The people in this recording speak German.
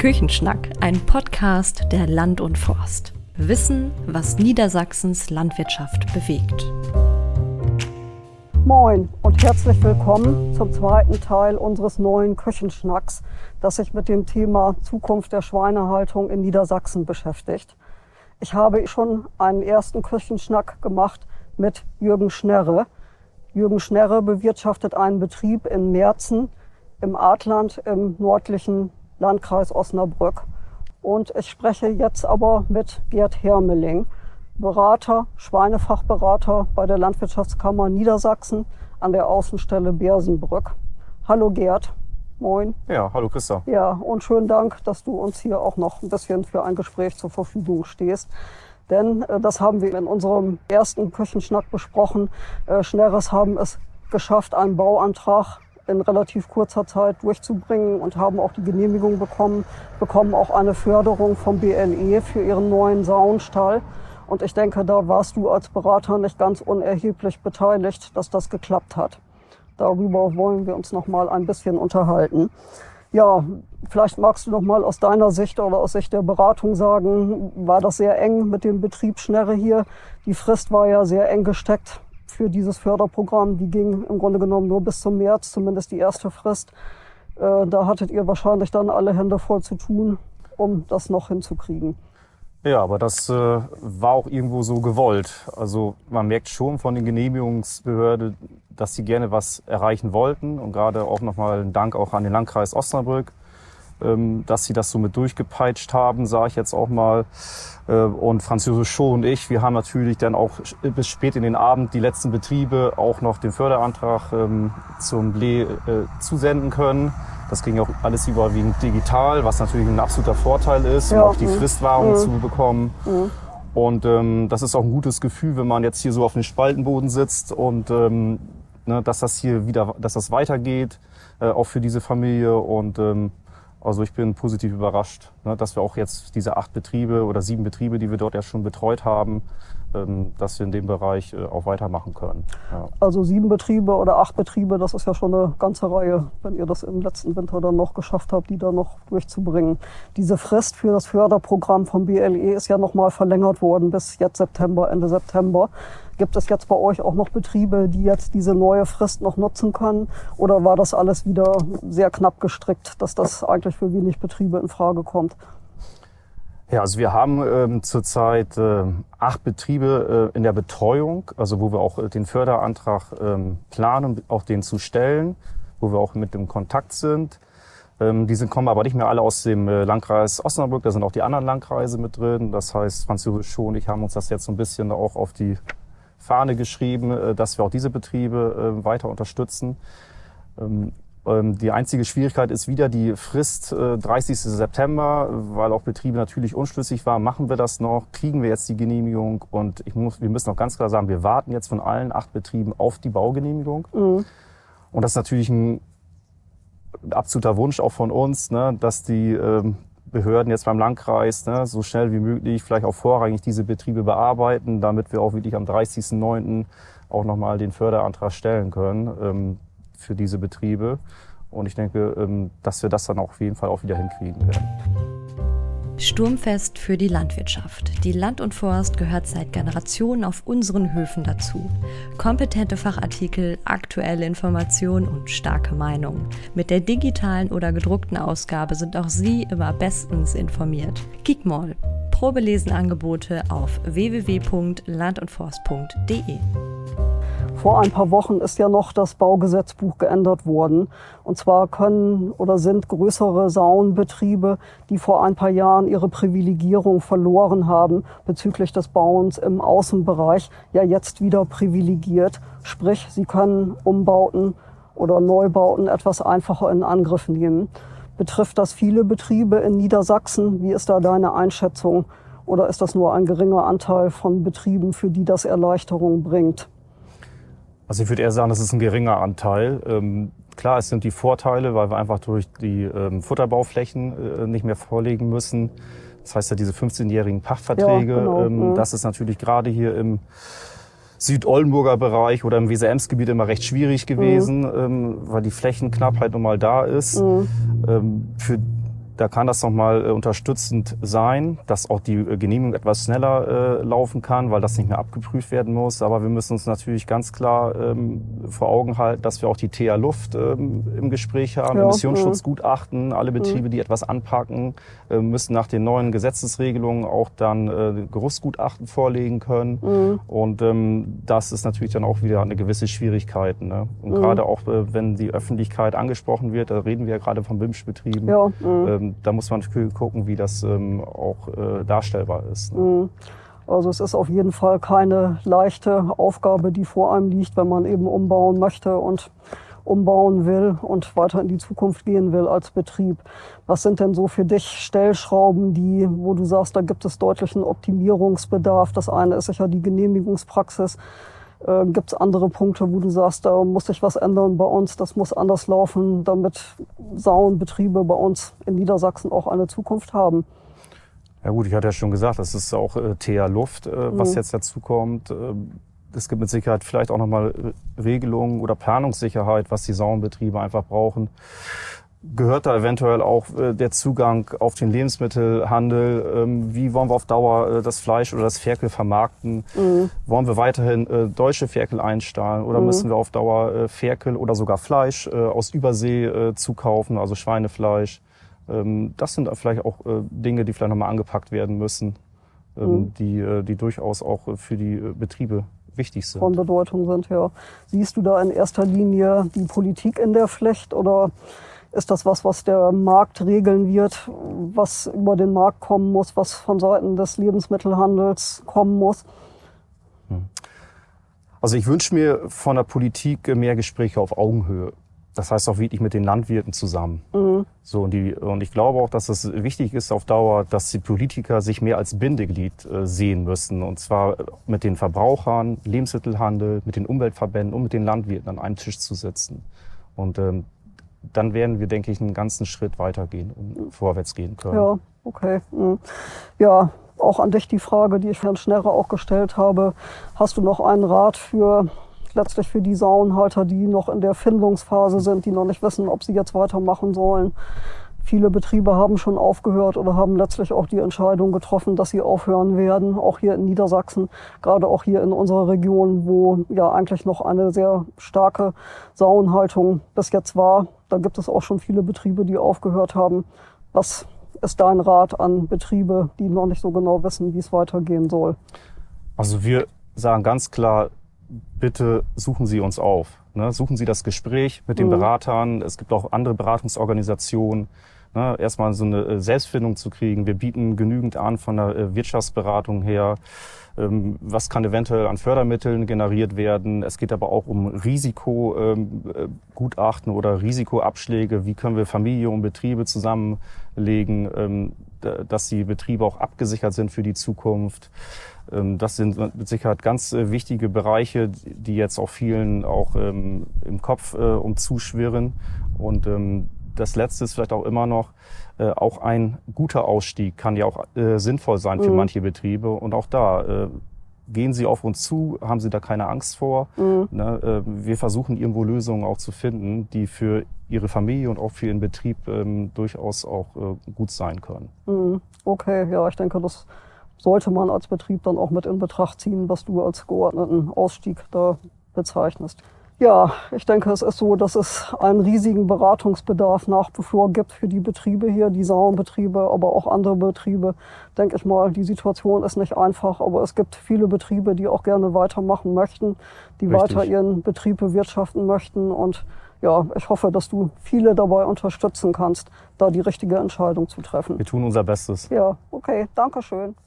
Küchenschnack, ein Podcast der Land und Forst. Wissen, was Niedersachsens Landwirtschaft bewegt. Moin und herzlich willkommen zum zweiten Teil unseres neuen Küchenschnacks, das sich mit dem Thema Zukunft der Schweinehaltung in Niedersachsen beschäftigt. Ich habe schon einen ersten Küchenschnack gemacht mit Jürgen Schnerre. Jürgen Schnerre bewirtschaftet einen Betrieb in Merzen im Adland im nördlichen Landkreis Osnabrück. Und ich spreche jetzt aber mit Gerd Hermeling, Berater, Schweinefachberater bei der Landwirtschaftskammer Niedersachsen an der Außenstelle Bersenbrück. Hallo Gerd. Moin. Ja, hallo Christa. Ja, und schönen Dank, dass du uns hier auch noch ein bisschen für ein Gespräch zur Verfügung stehst. Denn äh, das haben wir in unserem ersten Küchenschnack besprochen. Äh, Schnelles haben es geschafft, einen Bauantrag in relativ kurzer Zeit durchzubringen und haben auch die Genehmigung bekommen, bekommen auch eine Förderung vom BLE für ihren neuen Saunstall. Und ich denke, da warst du als Berater nicht ganz unerheblich beteiligt, dass das geklappt hat. Darüber wollen wir uns noch mal ein bisschen unterhalten. Ja, vielleicht magst du noch mal aus deiner Sicht oder aus Sicht der Beratung sagen, war das sehr eng mit dem Betrieb Schnerre hier? Die Frist war ja sehr eng gesteckt für dieses Förderprogramm. Die ging im Grunde genommen nur bis zum März, zumindest die erste Frist. Äh, da hattet ihr wahrscheinlich dann alle Hände voll zu tun, um das noch hinzukriegen. Ja, aber das äh, war auch irgendwo so gewollt. Also man merkt schon von den Genehmigungsbehörden, dass sie gerne was erreichen wollten. Und gerade auch nochmal ein Dank auch an den Landkreis Osnabrück, dass sie das so mit durchgepeitscht haben, sage ich jetzt auch mal. Äh, und Französisch Show und ich, wir haben natürlich dann auch bis spät in den Abend die letzten Betriebe auch noch den Förderantrag ähm, zum Blé äh, zusenden können. Das ging auch alles überwiegend digital, was natürlich ein absoluter Vorteil ist, ja, um auch die Fristwahrung mhm. zu bekommen. Mhm. Und ähm, das ist auch ein gutes Gefühl, wenn man jetzt hier so auf dem Spaltenboden sitzt und ähm, ne, dass das hier wieder, dass das weitergeht, äh, auch für diese Familie. Und ähm, also ich bin positiv überrascht, ne, dass wir auch jetzt diese acht Betriebe oder sieben Betriebe, die wir dort ja schon betreut haben, ähm, dass wir in dem Bereich äh, auch weitermachen können. Ja. Also sieben Betriebe oder acht Betriebe, das ist ja schon eine ganze Reihe, wenn ihr das im letzten Winter dann noch geschafft habt, die da noch durchzubringen. Diese Frist für das Förderprogramm vom BLE ist ja nochmal verlängert worden bis jetzt September, Ende September. Gibt es jetzt bei euch auch noch Betriebe, die jetzt diese neue Frist noch nutzen können? Oder war das alles wieder sehr knapp gestrickt, dass das eigentlich für wenig Betriebe in Frage kommt? Ja, also wir haben ähm, zurzeit äh, acht Betriebe äh, in der Betreuung, also wo wir auch äh, den Förderantrag ähm, planen, auch den zu stellen, wo wir auch mit dem Kontakt sind. Ähm, die sind, kommen aber nicht mehr alle aus dem äh, Landkreis Osnabrück, da sind auch die anderen Landkreise mit drin. Das heißt, Französisch schon, ich haben uns das jetzt so ein bisschen auch auf die Fahne geschrieben, äh, dass wir auch diese Betriebe äh, weiter unterstützen. Ähm, ähm, die einzige Schwierigkeit ist wieder die Frist 30. Äh, September, weil auch Betriebe natürlich unschlüssig waren. Machen wir das noch? Kriegen wir jetzt die Genehmigung? Und ich muss, wir müssen auch ganz klar sagen, wir warten jetzt von allen acht Betrieben auf die Baugenehmigung. Mhm. Und das ist natürlich ein absoluter Wunsch auch von uns, ne, dass die ähm, Behörden jetzt beim Landkreis ne, so schnell wie möglich vielleicht auch vorrangig diese Betriebe bearbeiten, damit wir auch wirklich am 30.09. auch nochmal den Förderantrag stellen können ähm, für diese Betriebe. Und ich denke, ähm, dass wir das dann auch auf jeden Fall auch wieder hinkriegen werden. Sturmfest für die Landwirtschaft. Die Land und Forst gehört seit Generationen auf unseren Höfen dazu. Kompetente Fachartikel, aktuelle Informationen und starke Meinungen. Mit der digitalen oder gedruckten Ausgabe sind auch Sie immer bestens informiert. Geekmall. Probelesenangebote auf www.landundforst.de. Vor ein paar Wochen ist ja noch das Baugesetzbuch geändert worden. Und zwar können oder sind größere Saunbetriebe, die vor ein paar Jahren ihre Privilegierung verloren haben bezüglich des Bauens im Außenbereich, ja jetzt wieder privilegiert. Sprich, sie können Umbauten oder Neubauten etwas einfacher in Angriff nehmen. Betrifft das viele Betriebe in Niedersachsen? Wie ist da deine Einschätzung? Oder ist das nur ein geringer Anteil von Betrieben, für die das Erleichterung bringt? Also ich würde eher sagen, das ist ein geringer Anteil. Ähm, klar, es sind die Vorteile, weil wir einfach durch die ähm, Futterbauflächen äh, nicht mehr vorlegen müssen. Das heißt ja diese 15-jährigen Pachtverträge. Ja, genau. ähm, mhm. Das ist natürlich gerade hier im Südoldenburger Bereich oder im Weser-Ems-Gebiet immer recht schwierig gewesen, mhm. ähm, weil die Flächenknappheit nun mal da ist. Mhm. Ähm, für da kann das nochmal äh, unterstützend sein, dass auch die äh, Genehmigung etwas schneller äh, laufen kann, weil das nicht mehr abgeprüft werden muss. Aber wir müssen uns natürlich ganz klar ähm, vor Augen halten, dass wir auch die TH Luft ähm, im Gespräch haben, ja, Emissionsschutzgutachten. Alle Betriebe, die etwas anpacken, äh, müssen nach den neuen Gesetzesregelungen auch dann äh, Gerüstgutachten vorlegen können. Mhm. Und ähm, das ist natürlich dann auch wieder eine gewisse Schwierigkeit. Ne? Und mhm. gerade auch, äh, wenn die Öffentlichkeit angesprochen wird, da reden wir ja gerade von BIMSCH-Betrieben, ja, mhm. Da muss man gucken, wie das ähm, auch äh, darstellbar ist. Ne? Mhm. Also es ist auf jeden Fall keine leichte Aufgabe, die vor einem liegt, wenn man eben umbauen möchte und umbauen will und weiter in die Zukunft gehen will als Betrieb. Was sind denn so für dich Stellschrauben, die, wo du sagst, da gibt es deutlichen Optimierungsbedarf? Das eine ist sicher die Genehmigungspraxis. Äh, gibt es andere Punkte, wo du sagst, da muss sich was ändern bei uns, das muss anders laufen, damit Sauenbetriebe bei uns in Niedersachsen auch eine Zukunft haben? Ja gut, ich hatte ja schon gesagt, das ist auch äh, TH Luft, äh, was mhm. jetzt dazu kommt. Äh, es gibt mit Sicherheit vielleicht auch nochmal Regelungen oder Planungssicherheit, was die Sauenbetriebe einfach brauchen. Gehört da eventuell auch äh, der Zugang auf den Lebensmittelhandel? Ähm, wie wollen wir auf Dauer äh, das Fleisch oder das Ferkel vermarkten? Mhm. Wollen wir weiterhin äh, deutsche Ferkel einstahlen oder mhm. müssen wir auf Dauer äh, Ferkel oder sogar Fleisch äh, aus Übersee äh, zukaufen, also Schweinefleisch? Ähm, das sind vielleicht auch Dinge, die vielleicht nochmal angepackt werden müssen, ähm, mhm. die, die durchaus auch für die Betriebe wichtig sind. Von Bedeutung sind, ja. Siehst du da in erster Linie die Politik in der Pflicht oder ist das was, was der Markt regeln wird, was über den Markt kommen muss, was von Seiten des Lebensmittelhandels kommen muss? Hm. Also ich wünsche mir von der Politik mehr Gespräche auf Augenhöhe. Das heißt auch wirklich mit den Landwirten zusammen. Mhm. So, und, die, und ich glaube auch, dass es wichtig ist auf Dauer, dass die Politiker sich mehr als Bindeglied äh, sehen müssen. Und zwar mit den Verbrauchern, Lebensmittelhandel, mit den Umweltverbänden und mit den Landwirten an einem Tisch zu sitzen. Und ähm, dann werden wir, denke ich, einen ganzen Schritt weitergehen und vorwärts gehen können. Ja, okay. Mhm. Ja, auch an dich die Frage, die ich Herrn Schnerrer auch gestellt habe. Hast du noch einen Rat für letztlich für die Saunenhalter, die noch in der Findungsphase sind, die noch nicht wissen, ob sie jetzt weitermachen sollen. Viele Betriebe haben schon aufgehört oder haben letztlich auch die Entscheidung getroffen, dass sie aufhören werden, auch hier in Niedersachsen, gerade auch hier in unserer Region, wo ja eigentlich noch eine sehr starke Sauenhaltung bis jetzt war. Da gibt es auch schon viele Betriebe, die aufgehört haben. Was ist dein Rat an Betriebe, die noch nicht so genau wissen, wie es weitergehen soll? Also wir sagen ganz klar, bitte suchen Sie uns auf. Ne? Suchen Sie das Gespräch mit den mhm. Beratern. Es gibt auch andere Beratungsorganisationen. Ne? Erstmal so eine äh, Selbstfindung zu kriegen. Wir bieten genügend an von der äh, Wirtschaftsberatung her. Ähm, was kann eventuell an Fördermitteln generiert werden? Es geht aber auch um Risikogutachten ähm, oder Risikoabschläge. Wie können wir Familie und Betriebe zusammenlegen, ähm, dass die Betriebe auch abgesichert sind für die Zukunft? Ähm, das sind mit Sicherheit ganz äh, wichtige Bereiche, die jetzt auch vielen auch ähm, im Kopf äh, umzuschwirren. Und ähm, das Letzte ist vielleicht auch immer noch, äh, auch ein guter Ausstieg kann ja auch sinnvoll sein für mhm. manche Betriebe. Und auch da gehen Sie auf uns zu, haben Sie da keine Angst vor. Mhm. Ne, wir versuchen irgendwo Lösungen auch zu finden, die für Ihre Familie und auch für Ihren Betrieb ähm, durchaus auch gut sein können. Mhm. Okay, ja, ich denke, das sollte man als Betrieb dann auch mit in Betracht ziehen, was du als geordneten Ausstieg da bezeichnest. Ja, ich denke, es ist so, dass es einen riesigen Beratungsbedarf nach wie vor gibt für die Betriebe hier, die Sauenbetriebe, aber auch andere Betriebe. Denke ich mal, die Situation ist nicht einfach, aber es gibt viele Betriebe, die auch gerne weitermachen möchten, die Richtig. weiter ihren Betrieb bewirtschaften möchten und ja, ich hoffe, dass du viele dabei unterstützen kannst, da die richtige Entscheidung zu treffen. Wir tun unser Bestes. Ja, okay, danke schön.